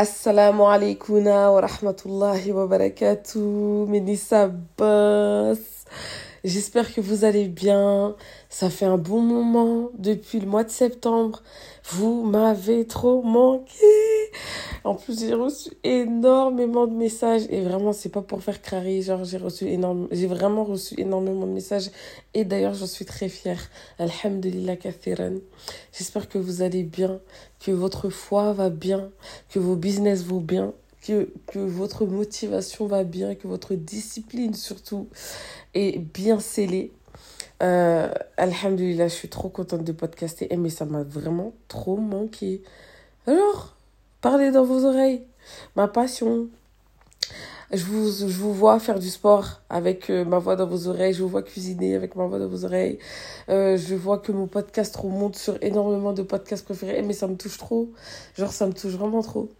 Assalamu alaikum wa rahmatullahi wa barakatuh, Ménissa. J'espère que vous allez bien. Ça fait un bon moment depuis le mois de septembre. Vous m'avez trop manqué. En plus, j'ai reçu énormément de messages et vraiment, c'est pas pour faire crari. Genre, j'ai reçu énorme, j'ai vraiment reçu énormément de messages et d'ailleurs, j'en suis très fière. Alhamdulillah kathiran. J'espère que vous allez bien, que votre foi va bien, que vos business vont bien, que, que votre motivation va bien, que votre discipline surtout est bien scellée. Euh, Alhamdulillah, je suis trop contente de podcaster, mais ça m'a vraiment trop manqué. Alors, parlez dans vos oreilles. Ma passion. Je vous, je vous vois faire du sport avec euh, ma voix dans vos oreilles. Je vous vois cuisiner avec ma voix dans vos oreilles. Euh, je vois que mon podcast remonte sur énormément de podcasts préférés. Mais ça me touche trop. Genre, ça me touche vraiment trop.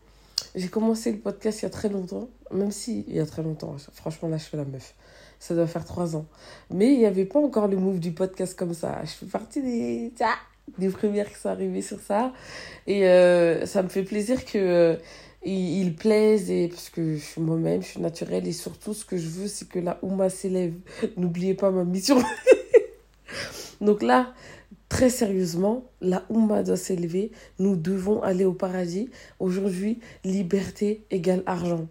J'ai commencé le podcast il y a très longtemps. Même si, il y a très longtemps. Franchement, là, je fais la meuf. Ça doit faire trois ans. Mais il n'y avait pas encore le move du podcast comme ça. Je fais partie des, des premières qui sont arrivées sur ça. Et euh, ça me fait plaisir que euh, il. Et, parce que je suis moi-même, je suis naturelle. Et surtout, ce que je veux, c'est que la Ouma s'élève. N'oubliez pas ma mission. Donc là, très sérieusement, la Oumma doit s'élever. Nous devons aller au paradis. Aujourd'hui, liberté égale argent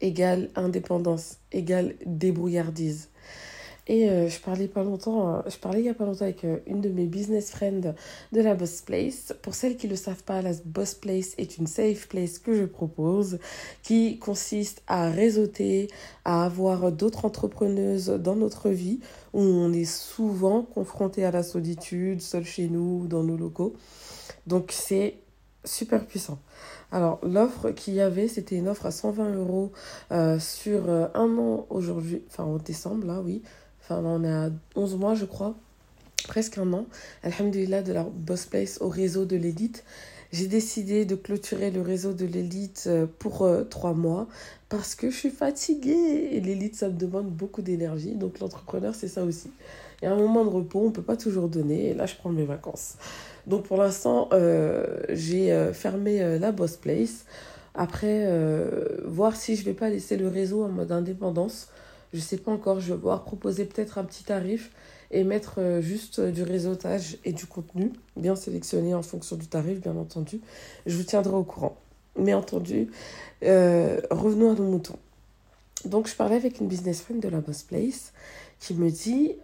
égale indépendance, égale débrouillardise. Et euh, je parlais pas longtemps, euh, je parlais il y a pas longtemps avec euh, une de mes business friends de la Boss Place. Pour celles qui ne le savent pas, la Boss Place est une safe place que je propose qui consiste à réseauter, à avoir d'autres entrepreneuses dans notre vie où on est souvent confronté à la solitude, seul chez nous, dans nos locaux. Donc c'est super puissant. Alors, l'offre qu'il y avait, c'était une offre à 120 euros sur un an aujourd'hui, enfin en décembre, là, oui. Enfin, on est à 11 mois, je crois, presque un an. Alhamdulillah, de la Boss Place au réseau de l'élite. J'ai décidé de clôturer le réseau de l'élite euh, pour trois mois parce que je suis fatiguée. Et l'élite, ça me demande beaucoup d'énergie. Donc, l'entrepreneur, c'est ça aussi. Il y a un moment de repos, on ne peut pas toujours donner. Et là, je prends mes vacances. Donc pour l'instant, euh, j'ai euh, fermé euh, la Boss Place. Après, voir si je vais pas laisser le réseau en mode indépendance. Je sais pas encore, je vais voir proposer peut-être un petit tarif et mettre juste du réseautage et du contenu, bien sélectionné en fonction du tarif, bien entendu. Je vous tiendrai au courant. Mais entendu, revenons à nos moutons. Donc, je parlais avec une business friend de la Boss Place qui me dit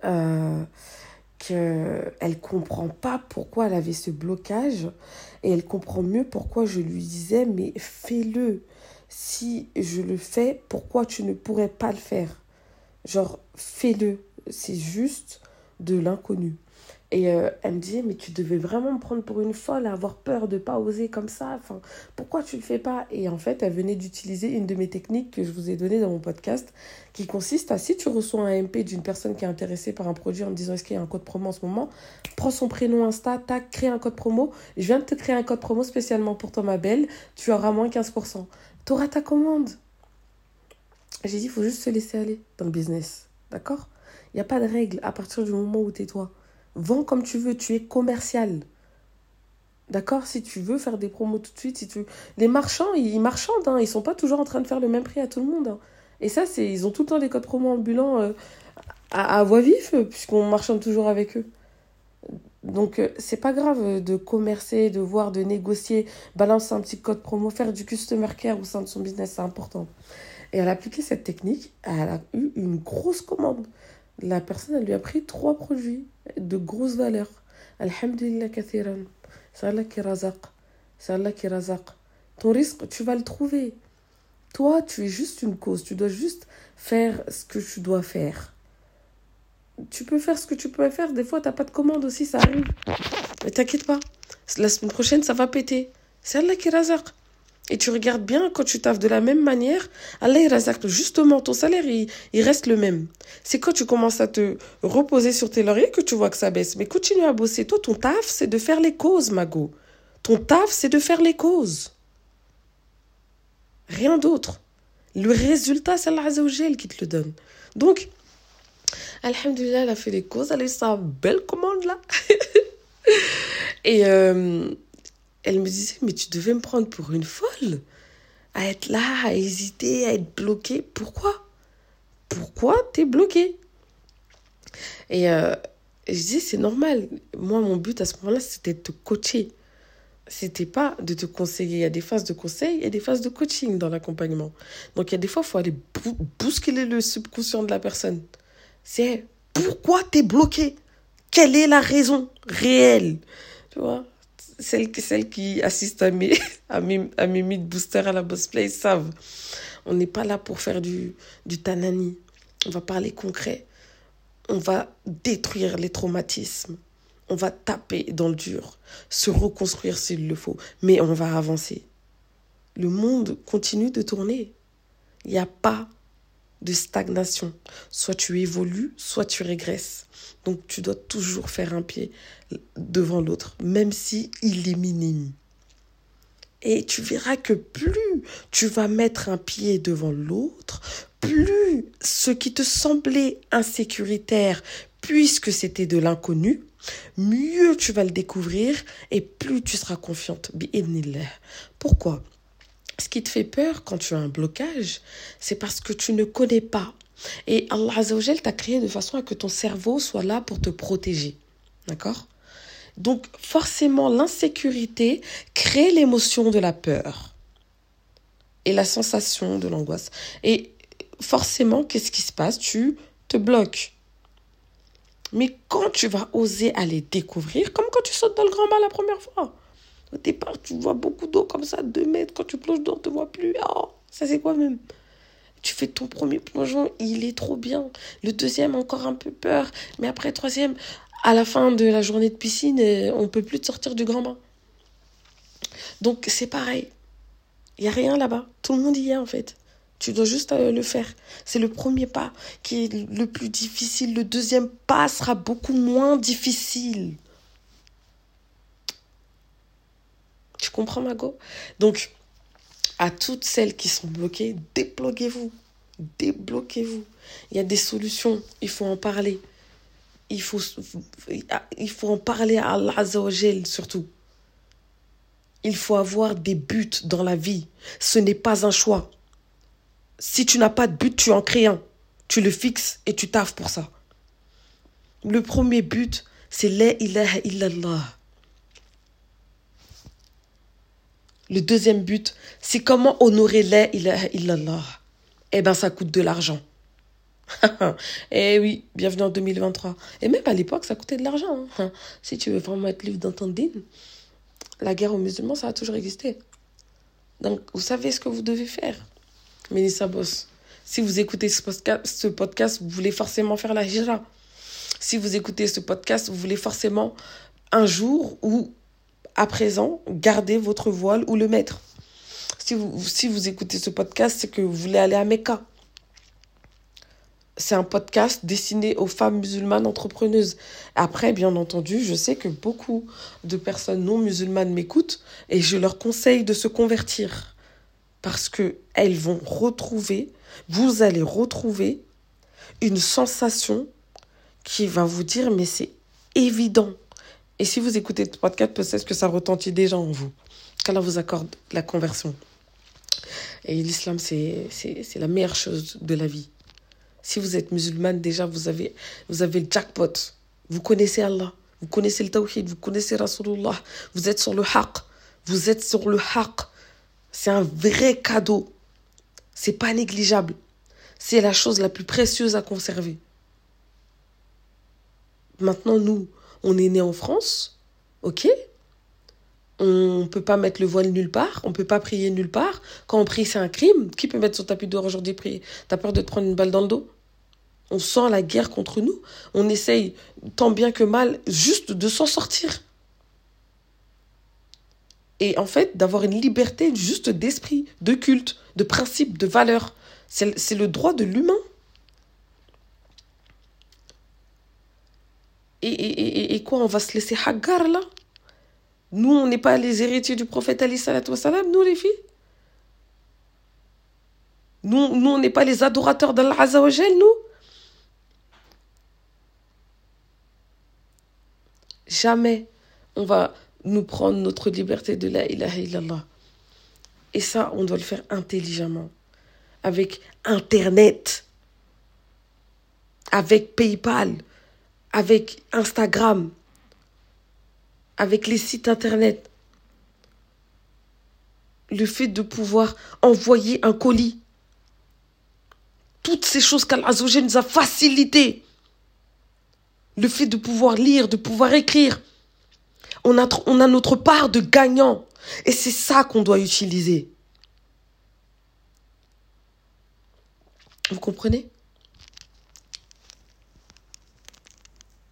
qu'elle comprend pas pourquoi elle avait ce blocage et elle comprend mieux pourquoi je lui disais mais fais-le. Si je le fais, pourquoi tu ne pourrais pas le faire? Genre fais-le. C'est juste de l'inconnu. Et euh, elle me disait, mais tu devais vraiment me prendre pour une folle, avoir peur de pas oser comme ça. Enfin, pourquoi tu le fais pas? Et en fait, elle venait d'utiliser une de mes techniques que je vous ai donnée dans mon podcast, qui consiste à, si tu reçois un MP d'une personne qui est intéressée par un produit en me disant, est-ce qu'il y a un code promo en ce moment? Prends son prénom Insta, tac, crée un code promo. Je viens de te créer un code promo spécialement pour toi, ma belle. Tu auras moins 15%. Tu auras ta commande. J'ai dit, il faut juste se laisser aller dans le business. D'accord? Il n'y a pas de règle à partir du moment où tu es toi. Vends comme tu veux, tu es commercial. D'accord? Si tu veux faire des promos tout de suite, si tu les marchands, ils marchandent, hein, ils sont pas toujours en train de faire le même prix à tout le monde. Hein. Et ça, c'est ils ont tout le temps des codes promo ambulants euh, à, voix vive, puisqu'on marchande toujours avec eux. Donc, euh, c'est pas grave de commercer, de voir, de négocier, balancer un petit code promo, faire du customer care au sein de son business, c'est important. Et elle a appliqué cette technique, elle a eu une grosse commande. La personne, elle lui a pris trois produits de grosse valeur. Alhamdulillah kathiran. C'est Allah qui razaq. C'est Allah qui razaq. Ton risque, tu vas le trouver. Toi, tu es juste une cause. Tu dois juste faire ce que tu dois faire. Tu peux faire ce que tu peux faire. Des fois, tu n'as pas de commande aussi, ça arrive. Mais t'inquiète pas. La semaine prochaine, ça va péter. C'est Allah qui razaq. Et tu regardes bien, quand tu taffes de la même manière, Allah justement, ton salaire, il, reste le même. C'est quand tu commences à te reposer sur tes lauriers que tu vois que ça baisse. Mais continue à bosser. Toi, ton taf, c'est de faire les causes, Mago. Ton taf, c'est de faire les causes. Rien d'autre. Le résultat, c'est Allah qui te le donne. Donc, Alhamdulillah, elle a fait les causes. Elle a sa belle commande là. Et... Euh, elle me disait, mais tu devais me prendre pour une folle, à être là, à hésiter, à être bloquée. Pourquoi? Pourquoi t'es bloquée? Et euh, je dis, c'est normal. Moi, mon but à ce moment-là, c'était de te coacher. C'était pas de te conseiller. Il y a des phases de conseil et des phases de coaching dans l'accompagnement. Donc, il y a des fois, il faut aller bousculer le subconscient de la personne. C'est pourquoi t'es bloqué Quelle est la raison réelle? Tu vois? Celles, celles qui assistent à mes, à mes, à mes meet boosters à la Boss Play savent. On n'est pas là pour faire du, du tanani. On va parler concret. On va détruire les traumatismes. On va taper dans le dur. Se reconstruire s'il le faut. Mais on va avancer. Le monde continue de tourner. Il n'y a pas de stagnation. Soit tu évolues, soit tu régresses. Donc tu dois toujours faire un pied devant l'autre, même si il est minime. Et tu verras que plus tu vas mettre un pied devant l'autre, plus ce qui te semblait insécuritaire, puisque c'était de l'inconnu, mieux tu vas le découvrir et plus tu seras confiante. Pourquoi? Ce qui te fait peur quand tu as un blocage, c'est parce que tu ne connais pas. Et Allah Azzawajal t'a créé de façon à que ton cerveau soit là pour te protéger. D'accord? Donc forcément, l'insécurité crée l'émotion de la peur et la sensation de l'angoisse. Et forcément, qu'est-ce qui se passe? Tu te bloques. Mais quand tu vas oser aller découvrir, comme quand tu sautes dans le grand bain la première fois, au départ, tu vois beaucoup d'eau comme ça, deux mètres. Quand tu plonges dedans, tu ne vois plus. Oh, ça c'est quoi même? Tu fais ton premier plongeon, il est trop bien. Le deuxième, encore un peu peur. Mais après, troisième, à la fin de la journée de piscine, euh, on peut plus te sortir du grand bain. Donc c'est pareil. Il n'y a rien là-bas. Tout le monde y est en fait. Tu dois juste euh, le faire. C'est le premier pas qui est le plus difficile. Le deuxième pas sera beaucoup moins difficile. Tu comprends, Mago Donc, à toutes celles qui sont bloquées, débloquez-vous. Débloquez-vous. Il y a des solutions. Il faut en parler il faut, il faut en parler à Allah Azzawajal surtout. Il faut avoir des buts dans la vie. Ce n'est pas un choix. Si tu n'as pas de but, tu en crées un. Tu le fixes et tu taffes pour ça. Le premier but, c'est la ilaha illallah. Le deuxième but, c'est comment honorer la ilaha illallah. Eh bien, ça coûte de l'argent. eh oui, bienvenue en 2023. Et même à l'époque, ça coûtait de l'argent. Hein. Si tu veux vraiment être libre dans ton la guerre aux musulmans, ça a toujours existé. Donc, vous savez ce que vous devez faire. Mélissa Boss, si vous écoutez ce podcast, vous voulez forcément faire la hijra. Si vous écoutez ce podcast, vous voulez forcément un jour ou à présent garder votre voile ou le mettre. Si vous, vous écoutez ce podcast, c'est que vous voulez aller à Mecca c'est un podcast destiné aux femmes musulmanes entrepreneuses. Après, bien entendu, je sais que beaucoup de personnes non musulmanes m'écoutent et je leur conseille de se convertir parce que elles vont retrouver, vous allez retrouver une sensation qui va vous dire mais c'est évident. Et si vous écoutez ce podcast, peut-être que ça retentit déjà en vous. Qu'Allah vous accorde la conversion. Et l'islam, c'est la meilleure chose de la vie. Si vous êtes musulmane, déjà, vous avez, vous avez le jackpot. Vous connaissez Allah. Vous connaissez le tawhid. Vous connaissez Rasulullah. Vous êtes sur le haq. Vous êtes sur le haq. C'est un vrai cadeau. C'est pas négligeable. C'est la chose la plus précieuse à conserver. Maintenant, nous, on est né en France. OK on ne peut pas mettre le voile nulle part, on ne peut pas prier nulle part. Quand on prie, c'est un crime. Qui peut mettre son tapis dehors aujourd'hui prier? T'as peur de te prendre une balle dans le dos? On sent la guerre contre nous. On essaye, tant bien que mal, juste de s'en sortir. Et en fait, d'avoir une liberté juste d'esprit, de culte, de principe, de valeur. C'est le droit de l'humain. Et, et, et, quoi, on va se laisser hagar là? Nous, on n'est pas les héritiers du prophète Ali salam, nous les filles? Nous, nous on n'est pas les adorateurs d'Allah Azzawajal, nous? Jamais on va nous prendre notre liberté de la ilaha illallah. Et ça, on doit le faire intelligemment. Avec Internet, avec PayPal, avec Instagram, avec les sites Internet. Le fait de pouvoir envoyer un colis. Toutes ces choses qu'Allah nous a facilitées. Le fait de pouvoir lire, de pouvoir écrire. On a, on a notre part de gagnant. Et c'est ça qu'on doit utiliser. Vous comprenez?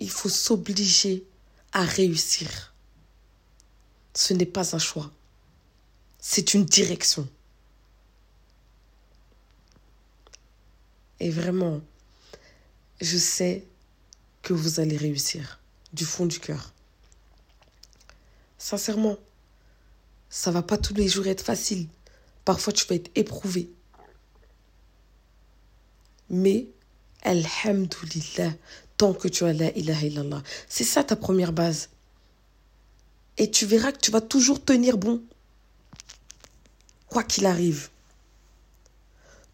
Il faut s'obliger à réussir. Ce n'est pas un choix. C'est une direction. Et vraiment, je sais que vous allez réussir du fond du cœur. Sincèrement, ça va pas tous les jours être facile. Parfois, tu vas être éprouvé. Mais, Alhamdulillah, tant que tu as la ilaha illallah. C'est ça ta première base. Et tu verras que tu vas toujours tenir bon. Quoi qu'il arrive.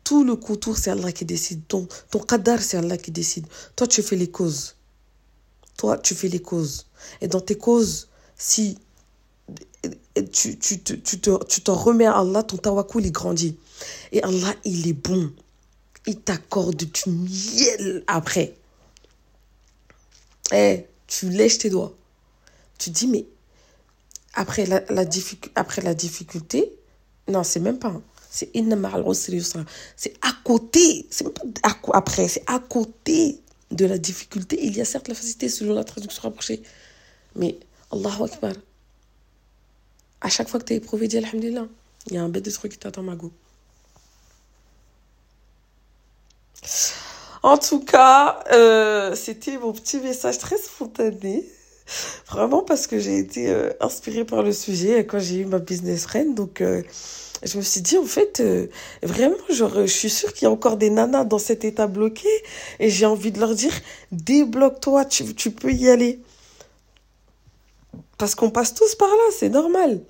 Tout le contour, c'est Allah qui décide. Ton, ton qadar, c'est Allah qui décide. Toi, tu fais les causes. Toi, tu fais les causes. Et dans tes causes, si tu, tu, tu, tu t'en remets à Allah, ton tawakul, il grandit. Et Allah, il est bon. Il t'accorde du miel après. Eh, tu lèches tes doigts. Tu dis, mais après la, la, après la difficulté, non, c'est même pas. C'est C'est à côté. C'est après, c'est à côté de la difficulté. Il y a certes la facilité selon la traduction rapprochée. Mais Allahu Akbar. À chaque fois que tu es éprouvé, dis Alhamdulillah. Il y a un bête de truc qui t'attend, Mago. En tout cas, euh, c'était mon petit message très spontané. Vraiment parce que j'ai été euh, inspirée par le sujet quand j'ai eu ma business friend. Donc, euh, je me suis dit, en fait, vraiment, genre, je suis sûre qu'il y a encore des nanas dans cet état bloqué. Et j'ai envie de leur dire, débloque-toi, tu, tu peux y aller. Parce qu'on passe tous par là, c'est normal.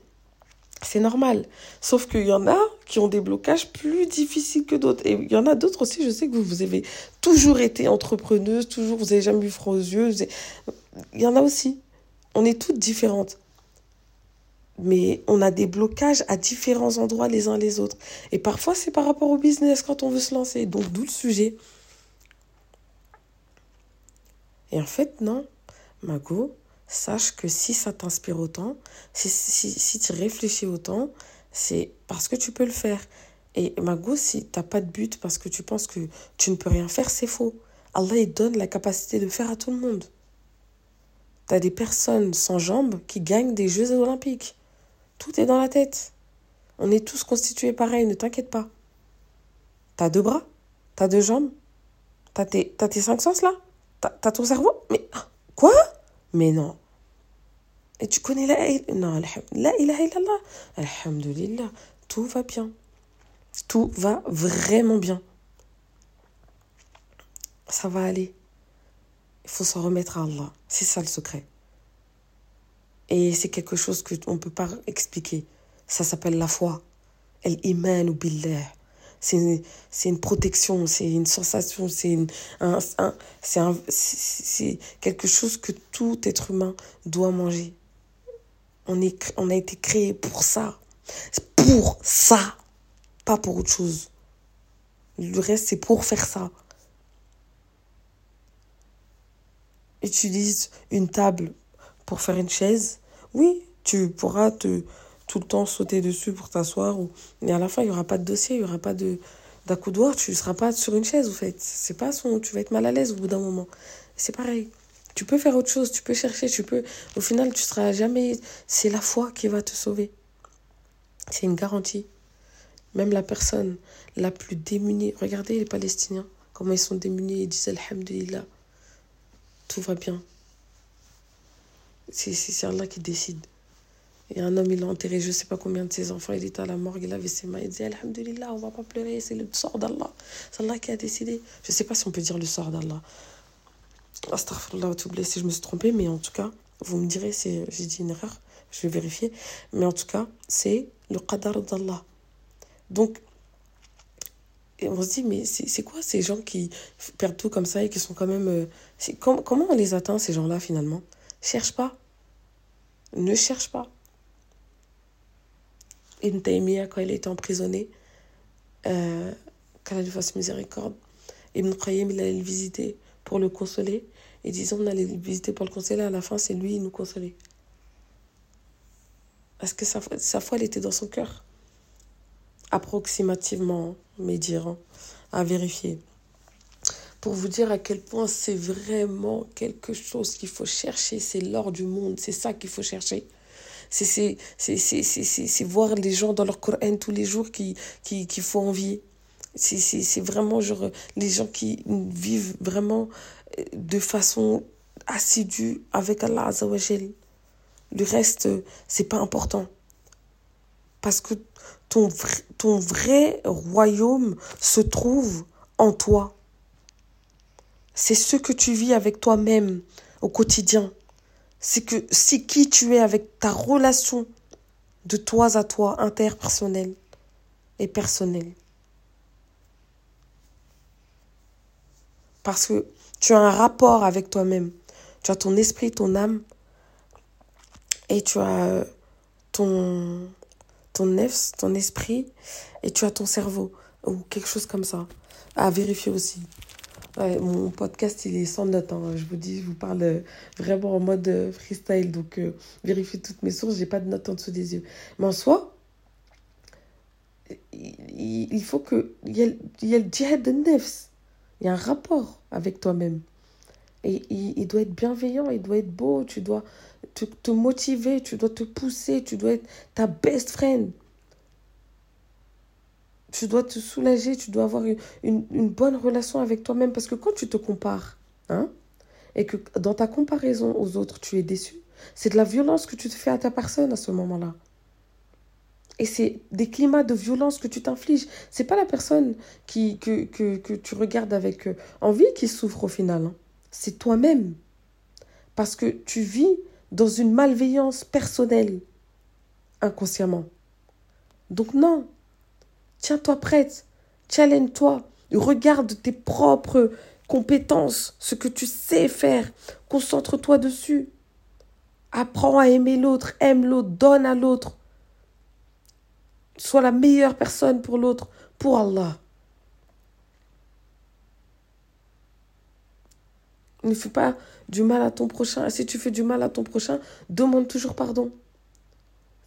C'est normal. Sauf qu'il y en a qui ont des blocages plus difficiles que d'autres. Et il y en a d'autres aussi, je sais que vous, avez toujours été entrepreneuse, toujours, vous n'avez jamais eu froid aux yeux. Il y en a aussi. On est toutes différentes. Mais on a des blocages à différents endroits les uns les autres. Et parfois, c'est par rapport au business quand on veut se lancer. Donc, d'où le sujet. Et en fait, non. Mago, sache que si ça t'inspire autant, si, si, si tu réfléchis autant, c'est parce que tu peux le faire. Et Mago, si tu n'as pas de but parce que tu penses que tu ne peux rien faire, c'est faux. Allah, il donne la capacité de faire à tout le monde. Tu des personnes sans jambes qui gagnent des Jeux olympiques. Tout est dans la tête. On est tous constitués pareil, ne t'inquiète pas. T'as deux bras T'as deux jambes T'as tes, tes cinq sens là T'as ton cerveau Mais quoi? Mais non. Et tu connais la Non, la ilaha illallah. Alhamdulillah. Tout va bien. Tout va vraiment bien. Ça va aller. Il faut s'en remettre à Allah. C'est ça le secret. Et c'est quelque chose qu'on ne peut pas expliquer. Ça s'appelle la foi. El iman ou billah c'est une, protection, c'est une sensation, c'est un, c'est quelque chose que tout être humain doit manger. On, est, on a été créé pour ça. Pour ça. Pas pour autre chose. Le reste, c'est pour faire ça. Utilise une table pour faire une chaise. Oui, tu pourras te tout le temps sauter dessus pour t'asseoir. Ou... Mais à la fin, il n'y aura pas de dossier, il n'y aura pas de d'accoudoir, tu ne seras pas sur une chaise, en fait. C'est pas son... Tu vas être mal à l'aise au bout d'un moment. C'est pareil. Tu peux faire autre chose, tu peux chercher, tu peux... Au final, tu seras jamais... C'est la foi qui va te sauver. C'est une garantie. Même la personne la plus démunie. Regardez les Palestiniens, comment ils sont démunis. Ils disent Alhamdulillah. Tout va bien. C'est Allah qui décide. Et un homme, il a enterré je ne sais pas combien de ses enfants. Il était à la morgue, il avait ses mains. Il disait Alhamdulillah, on ne va pas pleurer, c'est le sort d'Allah. C'est Allah qui a décidé. Je ne sais pas si on peut dire le sort d'Allah. Astaghfirullah, si je me suis trompée, mais en tout cas, vous me direz si j'ai dit une erreur. Je vais vérifier. Mais en tout cas, c'est le qadar d'Allah. Donc, on se dit, mais c'est quoi ces gens qui perdent tout comme ça et qui sont quand même... Euh, comment on les atteint, ces gens-là, finalement? Cherche pas. Ne cherche pas. Ibn Taymiyyah, quand il était emprisonné, euh, qu'Allah lui fasse miséricorde, Ibn Qayyim, il allait le visiter pour le consoler. Et disons, on allait le visiter pour le consoler. À la fin, c'est lui, il nous consolait. Parce que sa, sa foi, elle était dans son cœur. Approximativement, mais dire, à vérifier. Pour vous dire à quel point c'est vraiment quelque chose qu'il faut chercher. C'est l'or du monde. C'est ça qu'il faut chercher. C'est voir les gens dans leur Coran tous les jours qui, qui, qui font envier. C'est vraiment les gens qui vivent vraiment euh, de façon assidue avec Allah Azzawajal. Le reste, c'est pas important. Parce que ton, ton vrai royaume se trouve en toi. C'est ce que tu vis avec toi-même au quotidien. C'est que c'est qui tu es avec ta relation de toi à toi, interpersonnelle et personnelle. Parce que tu as un rapport avec toi-même. Tu as ton esprit, ton âme. Et tu as euh, ton, ton nefs, ton esprit. Et tu as ton cerveau. Ou quelque chose comme ça. À vérifier aussi. mon podcast, il est sans notes. Hein. Je vous dis, je vous parle euh, vraiment en mode euh, freestyle. Donc, vérifiez toutes mes sources. J'ai pas de notes en dessous des yeux. Mais en soi, il faut que. Il y a, il y a le djihad de nefs. Il y a un rapport avec toi-même. Et il, doit être bienveillant, il doit être beau, tu dois te, motiver, tu dois te pousser, tu dois être ta best friend. Tu dois te soulager, tu dois avoir une, une, bonne relation avec toi-même. Parce que quand tu te compares, hein, et que dans ta comparaison aux autres, tu es déçu, c'est de la violence que tu te fais à ta personne à ce moment-là. Et c'est des climats de violence que tu t'infliges. C'est pas la personne que tu regardes avec euh, envie qui souffre au final. Hein. C'est toi-même. Parce que tu vis dans une malveillance personnelle, inconsciemment. Donc non, tiens-toi prête, challenge-toi, regarde tes propres compétences, ce que tu sais faire, concentre-toi dessus. Apprends à aimer l'autre, aime l'autre, donne à l'autre. Sois la meilleure personne pour l'autre, pour Allah. Ne fais pas du mal à ton prochain. Si tu fais du mal à ton prochain, demande toujours pardon.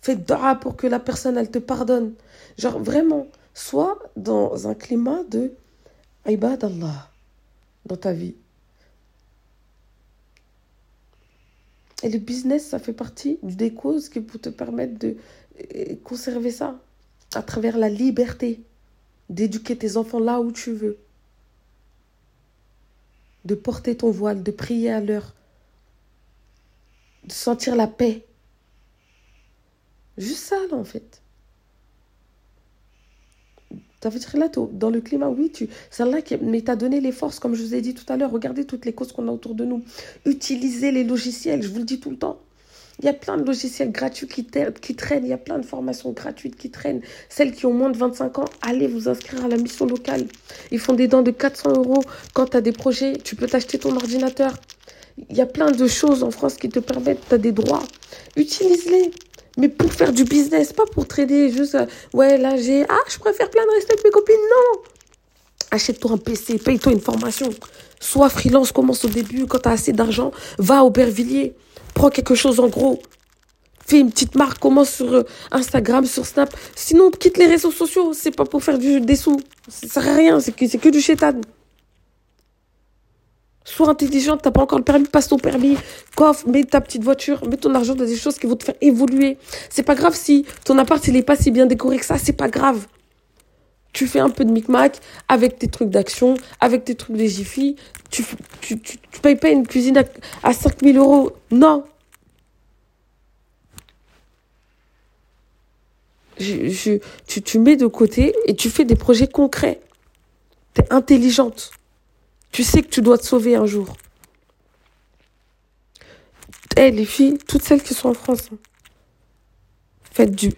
Fais dua pour que la personne, elle te pardonne. Genre, vraiment, sois dans un climat de ibad Allah dans ta vie. Et le business, ça fait partie des causes qui peuvent te permettre de euh, conserver ça à travers la liberté d'éduquer tes enfants là où tu veux, de porter ton voile, de prier à l'heure, de sentir la paix. Juste ça, là, en fait. Ça veut dire là, dans le climat, oui, tu, c'est là qui, mais t'as donné les forces, comme je vous ai dit tout à l'heure. Regardez toutes les causes qu'on a autour de nous. Utilisez les logiciels, je vous le dis tout le temps. Il y a plein de logiciels gratuits qui, traînent, il y a plein de formations gratuites qui traînent. Celles qui ont moins de 25 ans, allez vous inscrire à la mission locale. Ils font des dons de 400 euros. Quand tu as des projets, tu peux t'acheter ton ordinateur. Il y a plein de choses en France qui te permettent, tu as des droits. Utilise-les. Mais pour faire du business, pas pour trader, juste, euh, ouais, là, j'ai, ah, je préfère plein de rester avec mes copines. Non! Achète-toi un PC, paye-toi une formation. Sois freelance, commence au début. Quand tu as assez d'argent, va au Bervilliers. Prends quelque chose en gros. Fais une petite marque, commence sur euh, Instagram, sur Snap. Sinon, quitte les réseaux sociaux. C'est pas pour faire du, des sous. Ça sert à rien. C'est que, c'est que du chétan. Sois intelligente, t'as pas encore le permis, passe ton permis, coffre, mets ta petite voiture, mets ton argent dans des choses qui vont te faire évoluer. C'est pas grave si ton appart il est pas si bien décoré que ça, c'est pas grave. Tu fais un peu de micmac avec tes trucs d'action, avec tes trucs de Jiffy. Tu, tu, tu, payes pas une cuisine à, à 5000 euros. Non. Tu, tu mets de côté et tu fais des projets concrets. Tu es intelligente. Tu sais que tu dois te sauver un jour. Eh, les filles, toutes celles qui sont en France, hein. Faites du,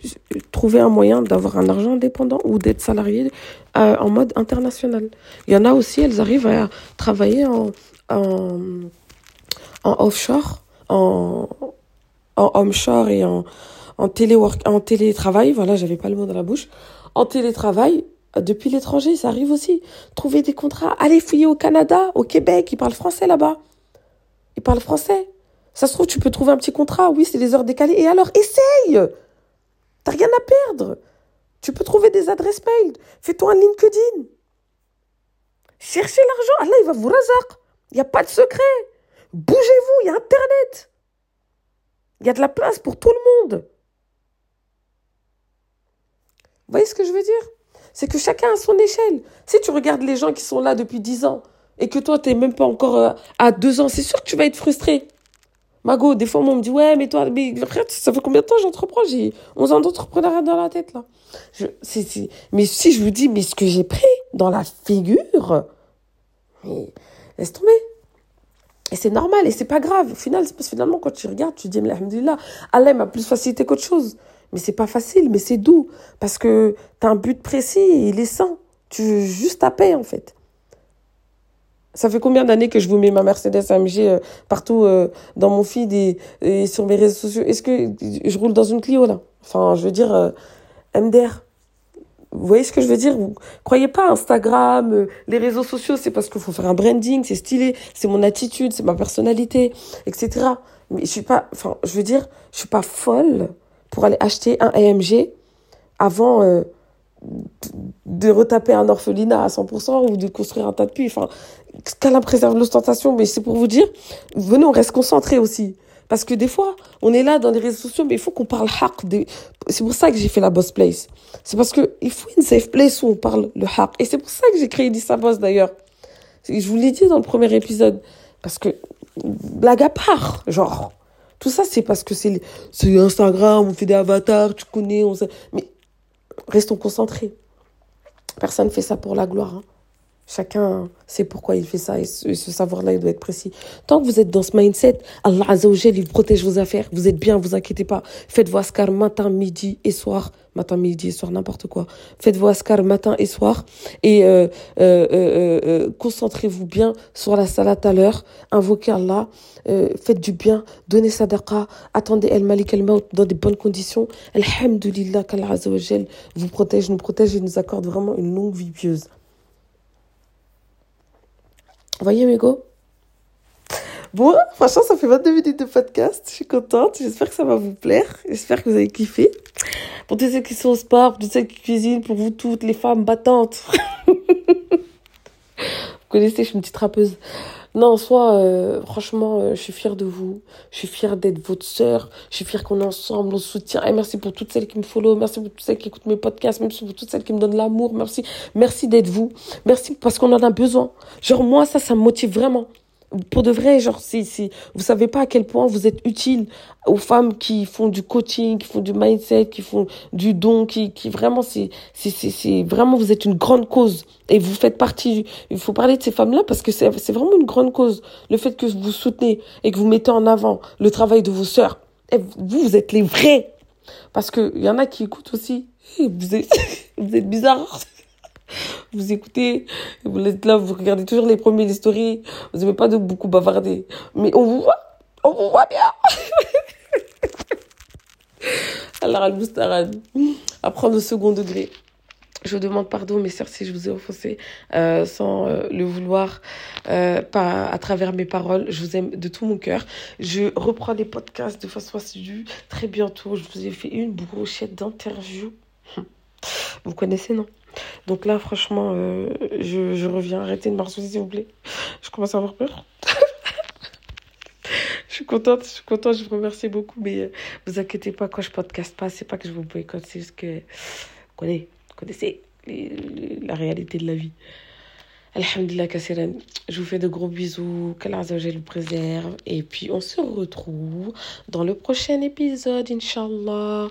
trouvez un moyen d'avoir un argent indépendant ou d'être salarié euh, en mode international. Il y en a aussi, elles arrivent à travailler en, en, en offshore, en, en onshore et en, en, téléwork, en télétravail. Voilà, j'avais pas le mot dans la bouche. En télétravail, euh, depuis l'étranger, ça arrive aussi. Trouver des contrats. Allez fouiller au Canada, au Québec, ils parlent français là-bas. Ils parlent français. Ça se trouve, tu peux trouver un petit contrat. Oui, c'est des heures décalées. Et alors, essaye T'as rien à perdre. Tu peux trouver des adresses mail. Fais-toi un LinkedIn. Cherchez l'argent. Allah, il va vous razak. Il n'y a pas de secret. Bougez-vous, il y a Internet. Il y a de la place pour tout le monde. Vous voyez ce que je veux dire? C'est que chacun a son échelle. Si tu regardes les gens qui sont là depuis 10 ans et que toi, tu n'es même pas encore euh, à 2 ans, c'est sûr que tu vas être frustré. Mago, des fois, on me dit, ouais, mais toi, mais ça fait combien de temps j'entreprends? J'ai 11 ans d'entrepreneuriat dans la tête, là. Je, Mais si je vous dis, mais ce que j'ai pris dans la figure, mais laisse tomber. Et c'est normal, et c'est pas grave. Au final, parce que finalement, quand tu regardes, tu dis, mais alhamdoulilah, Allah m'a plus facilité qu'autre chose. Mais c'est pas facile, mais c'est doux. Parce que tu as un but précis et il est sain. Tu juste ta paix, en fait. Ça fait combien d'années que je vous mets ma Mercedes AMG euh, partout euh, dans mon feed et, sur mes réseaux sociaux? Est-ce que je roule dans une Clio là? Enfin, je veux dire, euh, MDR. Vous voyez ce que je veux dire? Vous croyez pas Instagram, les réseaux sociaux, c'est parce qu'il faut faire un branding, c'est stylé, c'est mon attitude, c'est ma personnalité, etc. Mais je suis pas, enfin, je veux dire, je suis pas folle pour aller acheter un AMG avant de retaper un orphelinat à 100% ou de construire un tas de puits. Enfin, qu'Allah préserve l'ostentation, mais c'est pour vous dire, venez, on reste concentré aussi. Parce que des fois, on est là dans les réseaux sociaux, mais il faut qu'on parle haq. C'est pour ça que j'ai fait la Boss Place. C'est parce qu'il faut une safe place où on parle le haq. Et c'est pour ça que j'ai créé Dissa Boss d'ailleurs. Je vous l'ai dit dans le premier épisode. Parce que, blague à part, genre, tout ça c'est parce que c'est Instagram, on fait des avatars, tu connais, on sait. Mais restons concentrés. Personne ne fait ça pour la gloire. Hein. Chacun sait pourquoi il fait ça et ce, savoir-là, il doit être précis. Tant que vous êtes dans ce mindset, Allah Azzawajal, il protège vos affaires. Vous êtes bien, vous inquiétez pas. Faites vos askar matin, midi et soir. Matin, midi et soir, n'importe quoi. Faites vos askar matin et soir. Et euh, euh, euh, concentrez-vous bien sur la salat à l'heure. Invoquez Allah. faites du bien. Donnez sadaqa. Attendez El Malik El Maut dans des bonnes conditions. Alhamdulillah qu'Allah Azzawajal vous protège, nous protège et nous accorde vraiment une longue vie pieuse. Voyez, mes go Bon, franchement, ça fait 22 minutes de podcast. Je suis contente. J'espère que ça va vous plaire. J'espère que vous avez kiffé. Pour tous ceux qui sont au sport, pour tous ceux qui cuisinent, pour vous toutes, les femmes battantes. vous connaissez, je suis une petite rappeuse. Non, en euh, franchement, euh, je suis fière de vous. Je suis fière d'être votre sœur. Je suis fière qu'on est ensemble, on se soutient. Et merci pour toutes celles qui me follow. Merci pour toutes celles qui écoutent mes podcasts. Merci pour toutes celles qui me donnent l'amour. Merci. Merci d'être vous. Merci parce qu'on en a besoin. Genre, moi, ça, ça me motive vraiment pour de vrai, genre, si, si, vous savez pas à quel point vous êtes utile aux femmes qui font du coaching, qui font du mindset, qui font du don, qui, qui vraiment, c'est, c'est, c'est, vraiment, vous êtes une grande cause. Et vous faites partie, il faut parler de ces femmes-là parce que c'est, c'est vraiment une grande cause. Le fait que vous soutenez et que vous mettez en avant le travail de vos sœurs. Et vous, vous êtes les vrais. Parce que il y en a qui écoutent aussi. Vous êtes, vous êtes bizarres vous écoutez, vous êtes là, vous regardez toujours les premiers stories, vous n'aimez pas de beaucoup bavarder. Mais on vous voit, on vous voit bien. Alors, Al-Moustarad, à prendre au second degré. Je vous demande pardon, mes sœurs, si je vous ai offensé euh, sans euh, le vouloir, euh, pas à travers mes paroles. Je vous aime de tout mon cœur. Je reprends les podcasts de façon assidue. Très bientôt, je vous ai fait une brochette d'interviews. Vous connaissez, non? Donc là, franchement, euh, je, je, reviens. Arrêtez de marcher, s'il vous plaît. Je commence à avoir peur. je suis contente, je suis contente, je vous remercie beaucoup. Mais euh, vous inquiétez pas, quand je podcast pas, c'est pas que je vous boycotte, c'est juste que vous connaissez, connaissez la réalité de la vie. Alhamdulillah, Kassiran. Je vous fais de gros bisous. Qu'Allah vous préserve. Et puis, on se retrouve dans le prochain épisode, Inch'Allah.